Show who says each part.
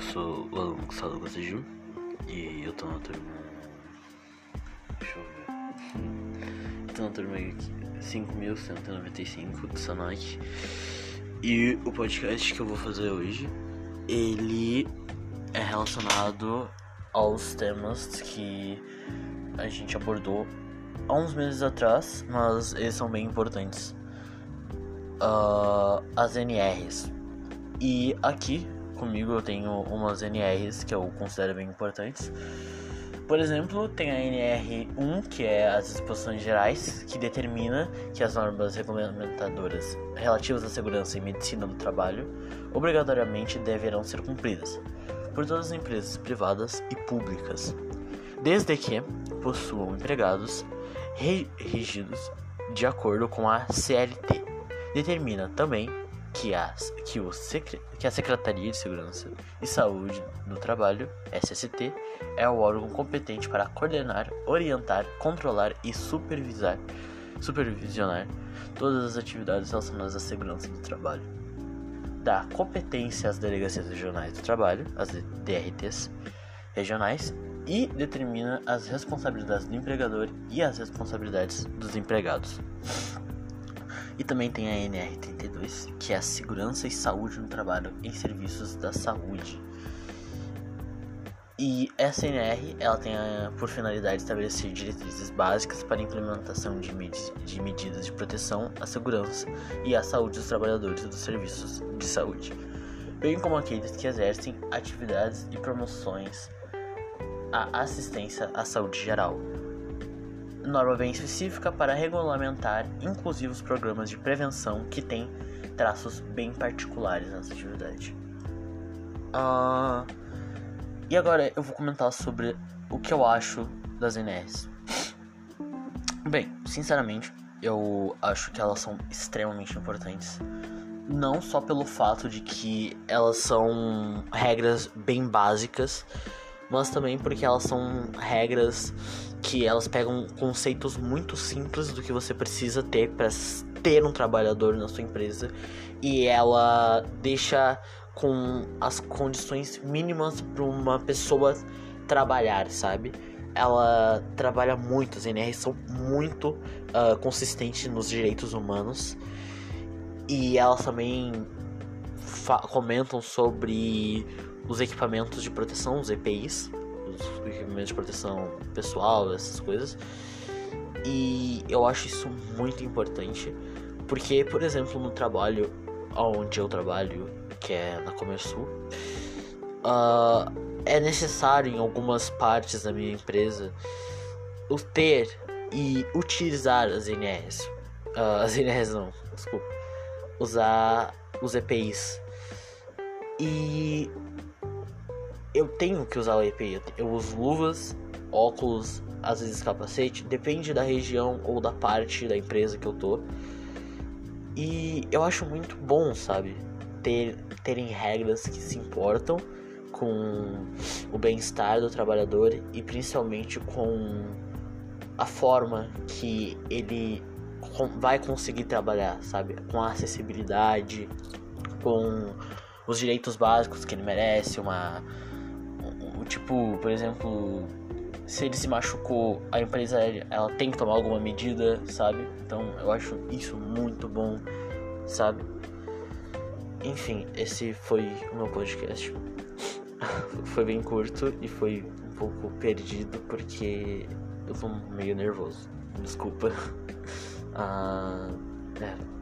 Speaker 1: sou o aluno Gustavo Costa e eu tô na turma. Deixa eu ver. tô na turma 5195 do Sanoc. E o podcast que eu vou fazer hoje, ele é relacionado aos temas que a gente abordou há uns meses atrás, mas eles são bem importantes. Uh, as NRs. E aqui comigo eu tenho umas NRs que eu considero bem importantes. Por exemplo, tem a NR1, que é as disposições gerais, que determina que as normas regulamentadoras relativas à segurança e medicina do trabalho obrigatoriamente deverão ser cumpridas por todas as empresas privadas e públicas, desde que possuam empregados regidos de acordo com a CLT. Determina também que a, que, o, que a Secretaria de Segurança e Saúde do Trabalho, SST, é o órgão competente para coordenar, orientar, controlar e supervisar, supervisionar todas as atividades relacionadas à segurança do trabalho. Dá competência às delegacias regionais do trabalho, as DRTs regionais, e determina as responsabilidades do empregador e as responsabilidades dos empregados. E também tem a NR32, que é a Segurança e Saúde no Trabalho em Serviços da Saúde. E essa NR ela tem a, por finalidade estabelecer diretrizes básicas para a implementação de, med de medidas de proteção à segurança e à saúde dos trabalhadores dos serviços de saúde, bem como aqueles que exercem atividades e promoções à assistência à saúde geral, norma bem específica para regulamentar, inclusive os programas de prevenção que têm traços bem particulares nessa atividade. Uh, e agora eu vou comentar sobre o que eu acho das NRs. Bem, sinceramente, eu acho que elas são extremamente importantes. Não só pelo fato de que elas são regras bem básicas, mas também porque elas são regras que elas pegam conceitos muito simples do que você precisa ter para ter um trabalhador na sua empresa e ela deixa com as condições mínimas para uma pessoa trabalhar, sabe? Ela trabalha muito, as NRs são muito uh, consistentes nos direitos humanos e elas também comentam sobre os equipamentos de proteção, os EPIs, os equipamentos de proteção pessoal, essas coisas. E eu acho isso muito importante, porque, por exemplo, no trabalho onde eu trabalho, que é na Comersul, uh, é necessário em algumas partes da minha empresa o ter e utilizar as NRs. Uh, ah, as NRs não, desculpa. Usar os EPIs. E eu tenho que usar o EPI. Eu uso luvas, óculos, às vezes capacete, depende da região ou da parte da empresa que eu tô. E eu acho muito bom, sabe? Ter, terem regras que se importam com o bem-estar do trabalhador e principalmente com a forma que ele vai conseguir trabalhar, sabe? Com a acessibilidade, com os direitos básicos que ele merece, uma tipo, por exemplo, se ele se machucou, a empresa ela tem que tomar alguma medida, sabe? Então eu acho isso muito bom, sabe? Enfim, esse foi o meu podcast. foi bem curto e foi um pouco perdido porque eu tô meio nervoso. Desculpa. Ah, é.